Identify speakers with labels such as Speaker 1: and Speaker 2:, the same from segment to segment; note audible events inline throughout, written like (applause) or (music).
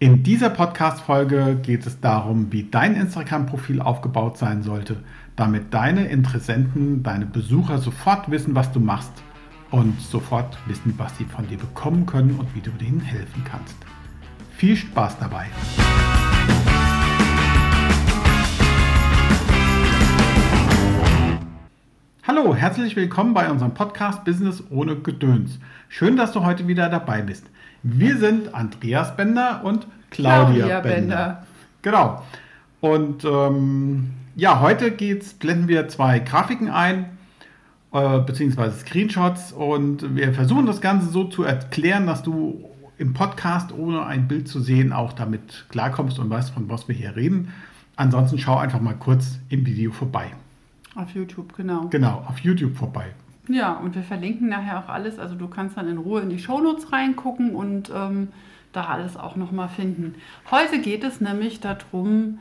Speaker 1: In dieser Podcast-Folge geht es darum, wie dein Instagram-Profil aufgebaut sein sollte, damit deine Interessenten, deine Besucher sofort wissen, was du machst und sofort wissen, was sie von dir bekommen können und wie du denen helfen kannst. Viel Spaß dabei! Hallo, herzlich willkommen bei unserem Podcast Business ohne Gedöns. Schön, dass du heute wieder dabei bist. Wir sind Andreas Bender und Claudia, Claudia Bender. Bender. Genau. Und ähm, ja, heute geht's, blenden wir zwei Grafiken ein, äh, beziehungsweise Screenshots und wir versuchen das Ganze so zu erklären, dass du im Podcast, ohne ein Bild zu sehen, auch damit klarkommst und weißt, von was wir hier reden. Ansonsten schau einfach mal kurz im Video vorbei.
Speaker 2: Auf YouTube, genau.
Speaker 1: Genau, auf YouTube vorbei.
Speaker 2: Ja, und wir verlinken nachher auch alles. Also du kannst dann in Ruhe in die Shownotes reingucken und ähm, da alles auch nochmal finden. Heute geht es nämlich darum,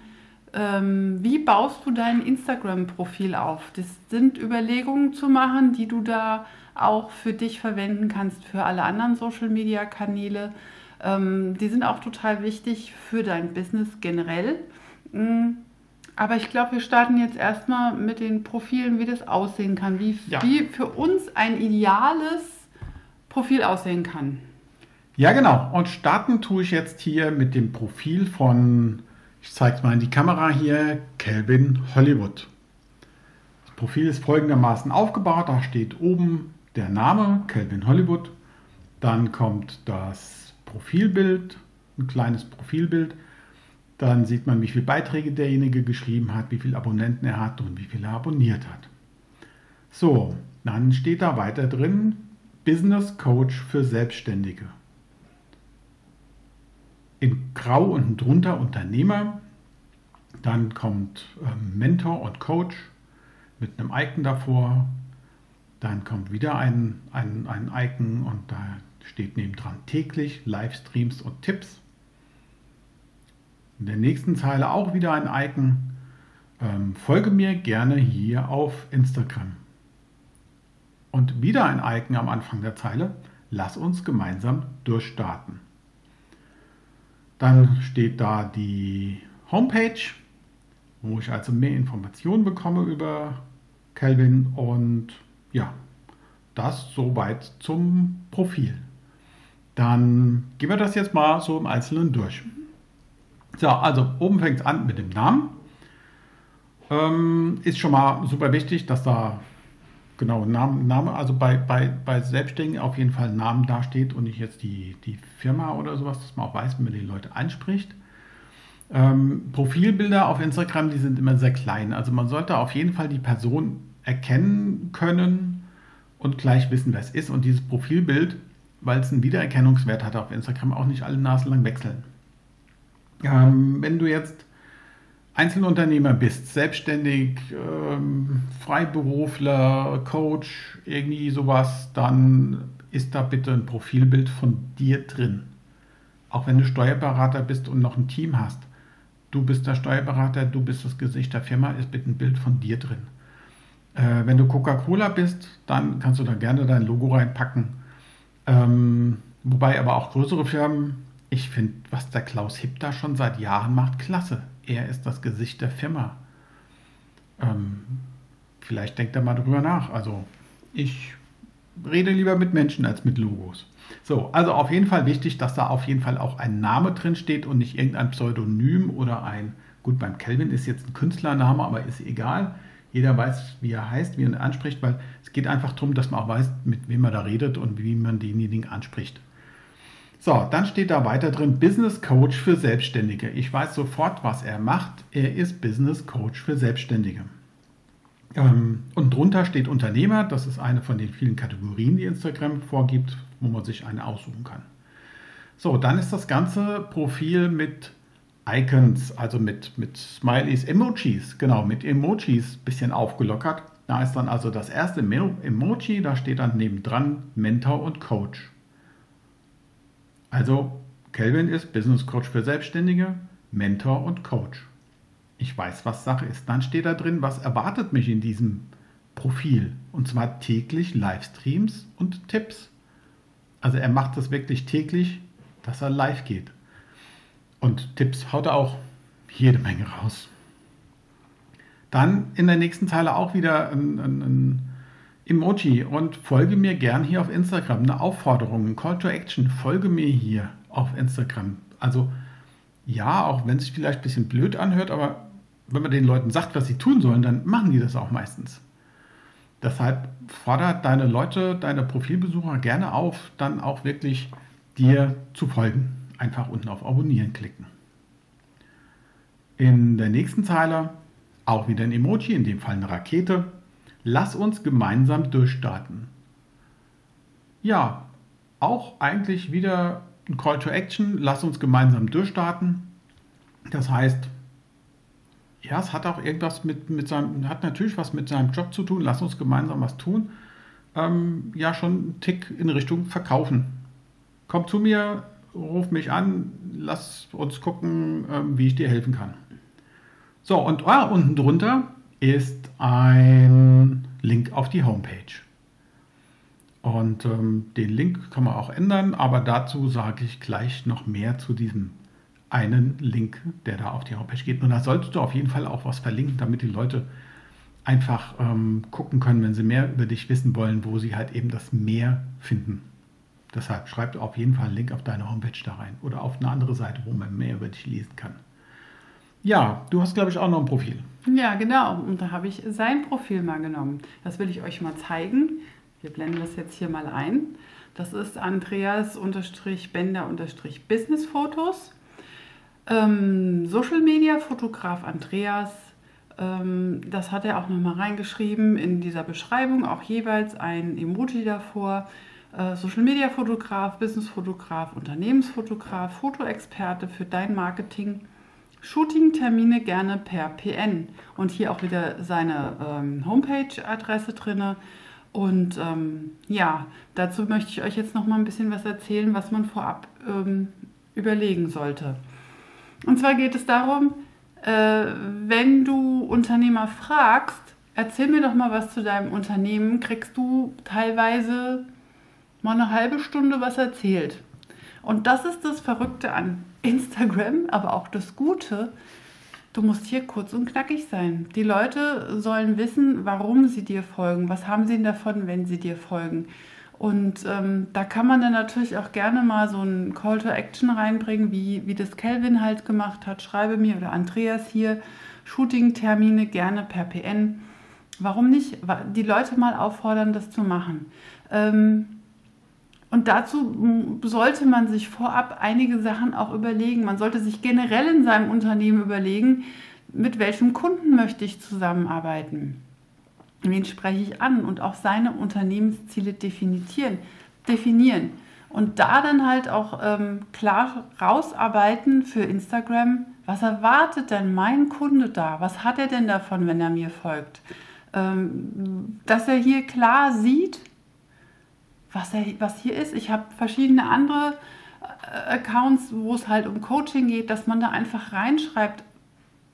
Speaker 2: ähm, wie baust du dein Instagram-Profil auf? Das sind Überlegungen zu machen, die du da auch für dich verwenden kannst, für alle anderen Social-Media-Kanäle. Ähm, die sind auch total wichtig für dein Business generell. Mhm aber ich glaube, wir starten jetzt erstmal mit den Profilen, wie das aussehen kann, wie, ja. wie für uns ein ideales Profil aussehen kann.
Speaker 1: Ja, genau. Und starten tue ich jetzt hier mit dem Profil von, ich zeige es mal in die Kamera hier, Calvin Hollywood. Das Profil ist folgendermaßen aufgebaut. Da steht oben der Name, Calvin Hollywood. Dann kommt das Profilbild, ein kleines Profilbild. Dann sieht man, wie viele Beiträge derjenige geschrieben hat, wie viele Abonnenten er hat und wie viele er abonniert hat. So, dann steht da weiter drin Business Coach für Selbstständige. In Grau unten drunter Unternehmer. Dann kommt ähm, Mentor und Coach mit einem Icon davor. Dann kommt wieder ein, ein, ein Icon und da steht nebendran täglich Livestreams und Tipps. In der nächsten Zeile auch wieder ein Icon. Ähm, folge mir gerne hier auf Instagram. Und wieder ein Icon am Anfang der Zeile. Lass uns gemeinsam durchstarten. Dann steht da die Homepage, wo ich also mehr Informationen bekomme über Kelvin und ja, das soweit zum Profil. Dann gehen wir das jetzt mal so im Einzelnen durch. So, also oben fängt es an mit dem Namen. Ähm, ist schon mal super wichtig, dass da genau Name, Name also bei, bei, bei Selbstständigen auf jeden Fall Namen dasteht und nicht jetzt die, die Firma oder sowas, dass man auch weiß, wie man die Leute anspricht. Ähm, Profilbilder auf Instagram, die sind immer sehr klein. Also man sollte auf jeden Fall die Person erkennen können und gleich wissen, wer es ist. Und dieses Profilbild, weil es einen Wiedererkennungswert hat auf Instagram, auch nicht alle Nasen lang wechseln. Ähm, wenn du jetzt Einzelunternehmer bist, selbstständig, ähm, Freiberufler, Coach, irgendwie sowas, dann ist da bitte ein Profilbild von dir drin. Auch wenn du Steuerberater bist und noch ein Team hast. Du bist der Steuerberater, du bist das Gesicht der Firma, ist bitte ein Bild von dir drin. Äh, wenn du Coca-Cola bist, dann kannst du da gerne dein Logo reinpacken. Ähm, wobei aber auch größere Firmen ich finde, was der Klaus Hipp da schon seit Jahren macht, klasse. Er ist das Gesicht der Firma. Ähm, vielleicht denkt er mal drüber nach. Also ich rede lieber mit Menschen als mit Logos. So, also auf jeden Fall wichtig, dass da auf jeden Fall auch ein Name drin steht und nicht irgendein Pseudonym oder ein, gut, beim Kelvin ist jetzt ein Künstlername, aber ist egal. Jeder weiß, wie er heißt, wie er ihn anspricht, weil es geht einfach darum, dass man auch weiß, mit wem man da redet und wie man denjenigen anspricht. So, dann steht da weiter drin Business Coach für Selbstständige. Ich weiß sofort, was er macht. Er ist Business Coach für Selbstständige. Ähm, und drunter steht Unternehmer. Das ist eine von den vielen Kategorien, die Instagram vorgibt, wo man sich eine aussuchen kann. So, dann ist das ganze Profil mit Icons, also mit, mit Smileys, Emojis, genau, mit Emojis bisschen aufgelockert. Da ist dann also das erste Emoji, da steht dann nebendran Mentor und Coach. Also, Kelvin ist Business Coach für Selbstständige, Mentor und Coach. Ich weiß, was Sache ist. Dann steht da drin, was erwartet mich in diesem Profil. Und zwar täglich Livestreams und Tipps. Also er macht das wirklich täglich, dass er live geht. und Tipps haut er auch jede Menge raus. Dann in der nächsten Zeile auch wieder ein, ein, ein Emoji und folge mir gern hier auf Instagram. Eine Aufforderung, ein Call to Action. Folge mir hier auf Instagram. Also ja, auch wenn es sich vielleicht ein bisschen blöd anhört, aber wenn man den Leuten sagt, was sie tun sollen, dann machen die das auch meistens. Deshalb fordert deine Leute, deine Profilbesucher gerne auf, dann auch wirklich dir zu folgen. Einfach unten auf Abonnieren klicken. In der nächsten Zeile auch wieder ein Emoji, in dem Fall eine Rakete. Lass uns gemeinsam durchstarten. Ja, auch eigentlich wieder ein Call to Action. Lass uns gemeinsam durchstarten. Das heißt, ja, es hat auch irgendwas mit, mit seinem, hat natürlich was mit seinem Job zu tun. Lass uns gemeinsam was tun. Ähm, ja, schon einen Tick in Richtung Verkaufen. Komm zu mir, ruf mich an, lass uns gucken, ähm, wie ich dir helfen kann. So, und ah, unten drunter ist ein Link auf die Homepage. Und ähm, den Link kann man auch ändern, aber dazu sage ich gleich noch mehr zu diesem einen Link, der da auf die Homepage geht. Und da solltest du auf jeden Fall auch was verlinken, damit die Leute einfach ähm, gucken können, wenn sie mehr über dich wissen wollen, wo sie halt eben das mehr finden. Deshalb schreib auf jeden Fall einen Link auf deine Homepage da rein oder auf eine andere Seite, wo man mehr über dich lesen kann. Ja, du hast, glaube ich, auch noch ein Profil.
Speaker 2: Ja, genau. Und da habe ich sein Profil mal genommen. Das will ich euch mal zeigen. Wir blenden das jetzt hier mal ein. Das ist Andreas-Bender-Business-Fotos. Ähm, Social Media Fotograf Andreas. Ähm, das hat er auch nochmal reingeschrieben in dieser Beschreibung. Auch jeweils ein Emoji davor. Äh, Social Media Fotograf, Business Fotograf, Unternehmensfotograf, Fotoexperte für dein Marketing Shooting-Termine gerne per PN. Und hier auch wieder seine ähm, Homepage-Adresse drin. Und ähm, ja, dazu möchte ich euch jetzt noch mal ein bisschen was erzählen, was man vorab ähm, überlegen sollte. Und zwar geht es darum, äh, wenn du Unternehmer fragst, erzähl mir doch mal was zu deinem Unternehmen, kriegst du teilweise mal eine halbe Stunde was erzählt. Und das ist das Verrückte an Instagram, aber auch das Gute, du musst hier kurz und knackig sein. Die Leute sollen wissen, warum sie dir folgen. Was haben sie denn davon, wenn sie dir folgen? Und ähm, da kann man dann natürlich auch gerne mal so ein Call to Action reinbringen, wie, wie das Kelvin halt gemacht hat. Schreibe mir oder Andreas hier Shooting-Termine gerne per PN. Warum nicht? Die Leute mal auffordern, das zu machen. Ähm, und dazu sollte man sich vorab einige Sachen auch überlegen. Man sollte sich generell in seinem Unternehmen überlegen, mit welchem Kunden möchte ich zusammenarbeiten? Wen spreche ich an? Und auch seine Unternehmensziele definieren. Und da dann halt auch ähm, klar rausarbeiten für Instagram, was erwartet denn mein Kunde da? Was hat er denn davon, wenn er mir folgt? Ähm, dass er hier klar sieht, was, er, was hier ist. Ich habe verschiedene andere äh, Accounts, wo es halt um Coaching geht, dass man da einfach reinschreibt,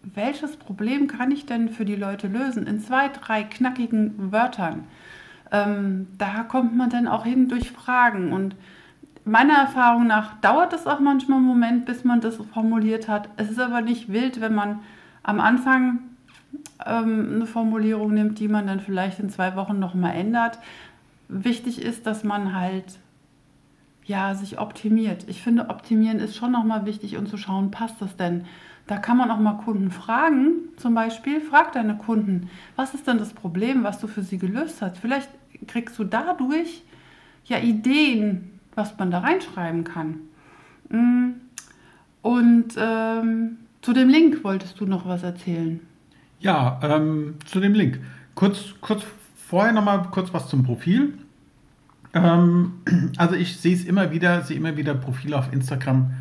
Speaker 2: welches Problem kann ich denn für die Leute lösen? In zwei, drei knackigen Wörtern. Ähm, da kommt man dann auch hin durch Fragen. Und meiner Erfahrung nach dauert es auch manchmal einen Moment, bis man das formuliert hat. Es ist aber nicht wild, wenn man am Anfang ähm, eine Formulierung nimmt, die man dann vielleicht in zwei Wochen nochmal ändert wichtig ist, dass man halt ja, sich optimiert. Ich finde, optimieren ist schon nochmal wichtig und zu schauen, passt das denn? Da kann man auch mal Kunden fragen, zum Beispiel, frag deine Kunden, was ist denn das Problem, was du für sie gelöst hast? Vielleicht kriegst du dadurch ja Ideen, was man da reinschreiben kann. Mm. Und ähm, zu dem Link wolltest du noch was erzählen.
Speaker 1: Ja, ähm, zu dem Link. Kurz, kurz vorher nochmal kurz was zum Profil. Ähm, (clears throat) also ich sehe es immer wieder, sehe immer wieder Profile auf Instagram.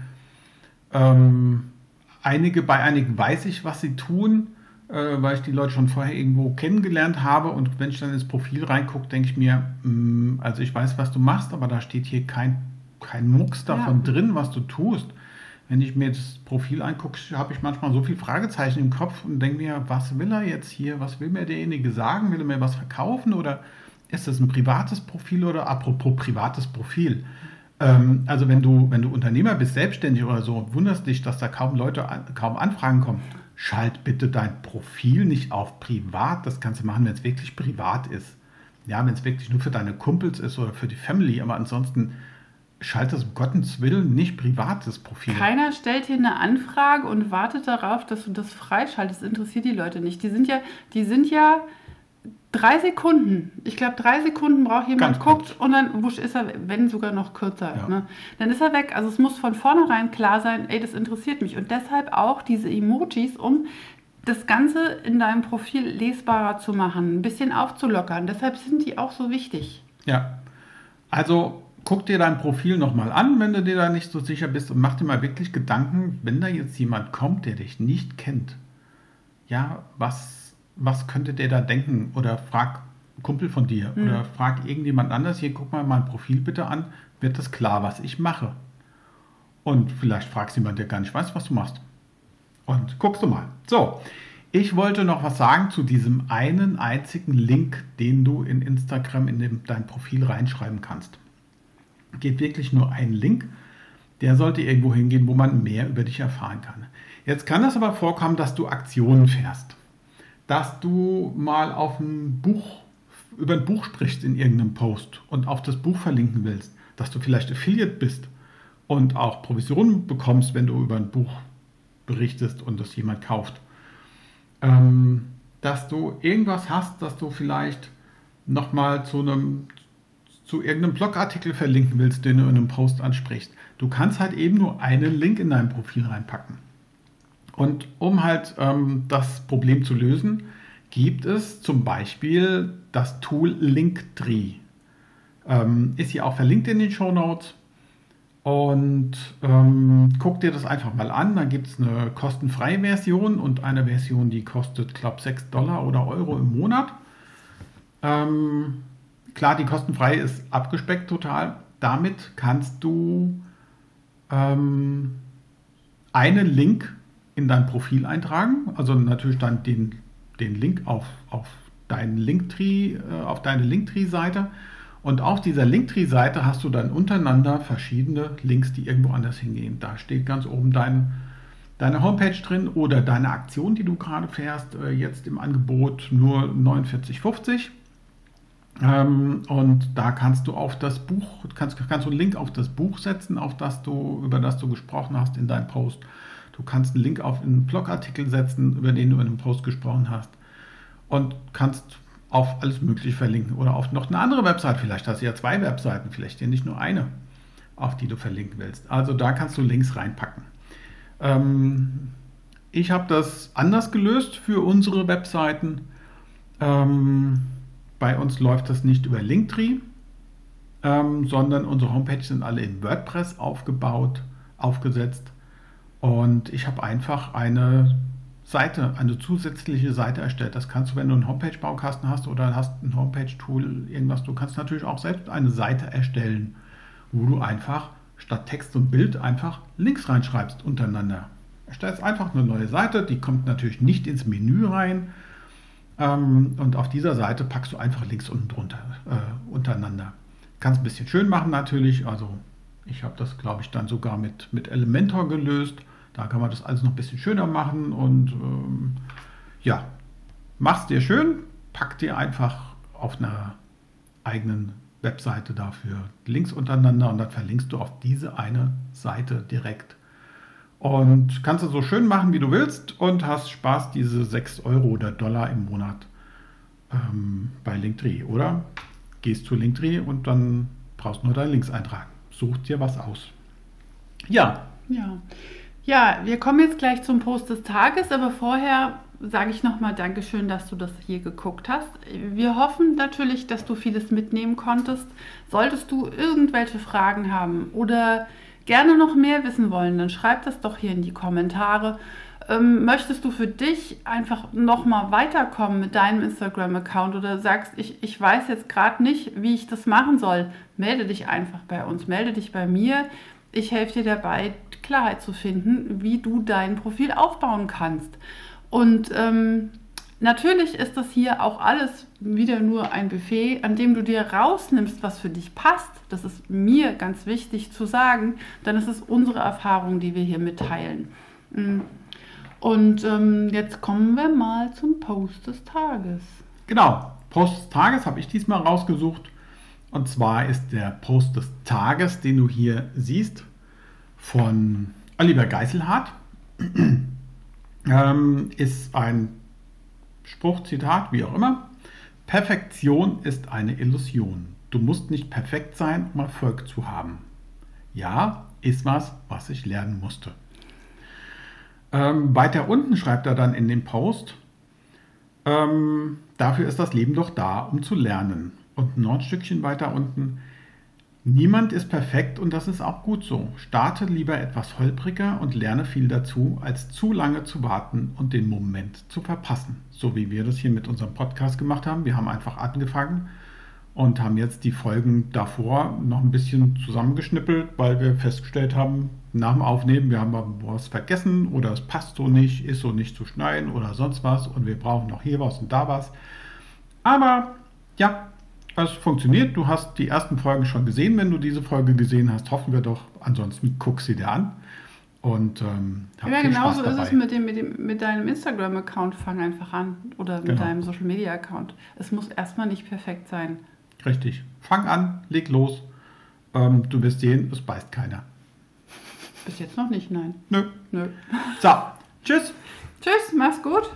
Speaker 1: Ähm, einige, bei einigen weiß ich, was sie tun, äh, weil ich die Leute schon vorher irgendwo kennengelernt habe. Und wenn ich dann ins Profil reingucke, denke ich mir, mh, mm, also ich weiß, was du machst, aber da steht hier kein, kein Mucks davon ja. drin, was du tust. Wenn ich mir das Profil angucke, habe ich manchmal so viele Fragezeichen im Kopf und denke mir, was will er jetzt hier? Was will mir derjenige sagen? Will er mir was verkaufen oder ist das ein privates Profil oder apropos privates Profil? Ähm, also wenn du, wenn du Unternehmer bist, selbstständig oder so, wunderst dich, dass da kaum Leute, kaum Anfragen kommen, schalt bitte dein Profil nicht auf privat. Das kannst du machen, wenn es wirklich privat ist. Ja, wenn es wirklich nur für deine Kumpels ist oder für die Family, aber ansonsten schalt das um Gottes Willen nicht privates Profil.
Speaker 2: Keiner stellt hier eine Anfrage und wartet darauf, dass du das freischaltest. Das interessiert die Leute nicht. Die sind ja, die sind ja drei Sekunden. Ich glaube, drei Sekunden braucht jemand,
Speaker 1: Ganz
Speaker 2: guckt
Speaker 1: kurz.
Speaker 2: und dann wusch ist er, wenn sogar noch kürzer.
Speaker 1: Ja.
Speaker 2: Ne? Dann ist er weg. Also es muss von vornherein klar sein, ey, das interessiert mich. Und deshalb auch diese Emojis, um das Ganze in deinem Profil lesbarer zu machen, ein bisschen aufzulockern. Deshalb sind die auch so wichtig.
Speaker 1: Ja. Also guck dir dein Profil nochmal an, wenn du dir da nicht so sicher bist und mach dir mal wirklich Gedanken, wenn da jetzt jemand kommt, der dich nicht kennt. Ja, was, was könnte der da denken? Oder frag Kumpel von dir oder frag irgendjemand anders, hier guck mal mein Profil bitte an, wird das klar, was ich mache. Und vielleicht fragst jemand, der gar nicht weiß, was du machst. Und guckst du mal. So, ich wollte noch was sagen zu diesem einen einzigen Link, den du in Instagram in dem, dein Profil reinschreiben kannst. Geht wirklich nur ein Link. Der sollte irgendwo hingehen, wo man mehr über dich erfahren kann. Jetzt kann es aber vorkommen, dass du Aktionen fährst. Dass du mal auf ein Buch, über ein Buch sprichst in irgendeinem Post und auf das Buch verlinken willst. Dass du vielleicht Affiliate bist und auch Provisionen bekommst, wenn du über ein Buch berichtest und das jemand kauft. Ähm, dass du irgendwas hast, dass du vielleicht nochmal zu einem zu irgendeinem Blogartikel verlinken willst, den du in einem Post ansprichst. Du kannst halt eben nur einen Link in dein Profil reinpacken. Und um halt ähm, das Problem zu lösen, gibt es zum Beispiel das Tool Linktree. Ähm, ist hier auch verlinkt in den Show Notes. Und ähm, guck dir das einfach mal an. Da gibt es eine kostenfreie Version und eine Version, die kostet, glaube ich, 6 Dollar oder Euro im Monat. Ähm, klar, die kostenfreie ist abgespeckt total. Damit kannst du ähm, einen Link in dein Profil eintragen. Also natürlich dann den, den Link auf, auf deinen Linktree, äh, auf deine Linktree-Seite. Und auf dieser Linktree-Seite hast du dann untereinander verschiedene Links, die irgendwo anders hingehen. Da steht ganz oben dein, deine Homepage drin oder deine Aktion, die du gerade fährst, äh, jetzt im Angebot nur 49,50. Ähm, und da kannst du auf das Buch, kannst, kannst du einen Link auf das Buch setzen, auf das du, über das du gesprochen hast in deinem Post. Du kannst einen Link auf einen Blogartikel setzen, über den du in einem Post gesprochen hast. Und kannst auf alles Mögliche verlinken. Oder auf noch eine andere Website. Vielleicht hast du ja zwei Webseiten, vielleicht ja nicht nur eine, auf die du verlinken willst. Also da kannst du Links reinpacken. Ähm, ich habe das anders gelöst für unsere Webseiten. Ähm, bei uns läuft das nicht über Linktree, ähm, sondern unsere Homepages sind alle in WordPress aufgebaut, aufgesetzt. Und ich habe einfach eine Seite, eine zusätzliche Seite erstellt. Das kannst du, wenn du einen Homepage-Baukasten hast oder hast ein Homepage-Tool, irgendwas, du kannst natürlich auch selbst eine Seite erstellen, wo du einfach statt Text und Bild einfach Links reinschreibst untereinander. Erstellst einfach eine neue Seite, die kommt natürlich nicht ins Menü rein. Ähm, und auf dieser Seite packst du einfach Links unten drunter äh, untereinander. Kannst ein bisschen schön machen natürlich. Also ich habe das, glaube ich, dann sogar mit, mit Elementor gelöst. Da kann man das alles noch ein bisschen schöner machen und ähm, ja, mach's dir schön, pack dir einfach auf einer eigenen Webseite dafür Links untereinander und dann verlinkst du auf diese eine Seite direkt. Und kannst du so schön machen, wie du willst und hast Spaß, diese 6 Euro oder Dollar im Monat ähm, bei Linktree. Oder gehst zu Linktree und dann brauchst du nur deine Links eintragen. Such dir was aus. Ja,
Speaker 2: Ja. Ja, wir kommen jetzt gleich zum Post des Tages, aber vorher sage ich nochmal Dankeschön, dass du das hier geguckt hast. Wir hoffen natürlich, dass du vieles mitnehmen konntest. Solltest du irgendwelche Fragen haben oder gerne noch mehr wissen wollen, dann schreib das doch hier in die Kommentare. Ähm, möchtest du für dich einfach nochmal weiterkommen mit deinem Instagram-Account oder sagst, ich, ich weiß jetzt gerade nicht, wie ich das machen soll, melde dich einfach bei uns, melde dich bei mir. Ich helfe dir dabei, Klarheit zu finden, wie du dein Profil aufbauen kannst. Und ähm, Natürlich ist das hier auch alles wieder nur ein Buffet, an dem du dir rausnimmst, was für dich passt. Das ist mir ganz wichtig zu sagen, denn es ist unsere Erfahrung, die wir hier mitteilen. Mm. Und ähm, jetzt kommen wir mal zum Post des Tages.
Speaker 1: Genau, Post des Tages habe ich diesmal rausgesucht. Und zwar ist der Post des Tages, den du hier siehst, von Oliver Geiselhardt. (clears throat) ähm, ist ein Spruch, Zitat, wie auch immer. Perfektion ist eine Illusion. Du musst nicht perfekt sein, um Erfolg zu haben. Ja, ist was, was ich lernen musste. Ähm, weiter unten schreibt er dann in dem Post, ähm, dafür ist das Leben doch da, um zu lernen. Und noch ein Stückchen weiter unten, Niemand ist perfekt und das ist auch gut so. Starte lieber etwas holpriger und lerne viel dazu, als zu lange zu warten und den Moment zu verpassen. So wie wir das hier mit unserem Podcast gemacht haben. Wir haben einfach angefangen und haben jetzt die Folgen davor noch ein bisschen zusammengeschnippelt, weil wir festgestellt haben, nach dem Aufnehmen, wir haben was vergessen oder es passt so nicht, ist so nicht zu schneiden oder sonst was und wir brauchen noch hier was und da was. Aber ja, es funktioniert. Du hast die ersten Folgen schon gesehen. Wenn du diese Folge gesehen hast, hoffen wir doch. Ansonsten guck sie dir an. Und ähm,
Speaker 2: hab ja, genauso ist es mit, dem, mit, dem, mit deinem Instagram-Account. Fang einfach an. Oder mit genau. deinem Social-Media-Account. Es muss erstmal nicht perfekt sein.
Speaker 1: Richtig. Fang an, leg los. Ähm, du wirst sehen, es beißt keiner.
Speaker 2: Bis jetzt noch nicht, nein.
Speaker 1: Nö.
Speaker 2: Nö.
Speaker 1: So, tschüss.
Speaker 2: Tschüss, mach's gut.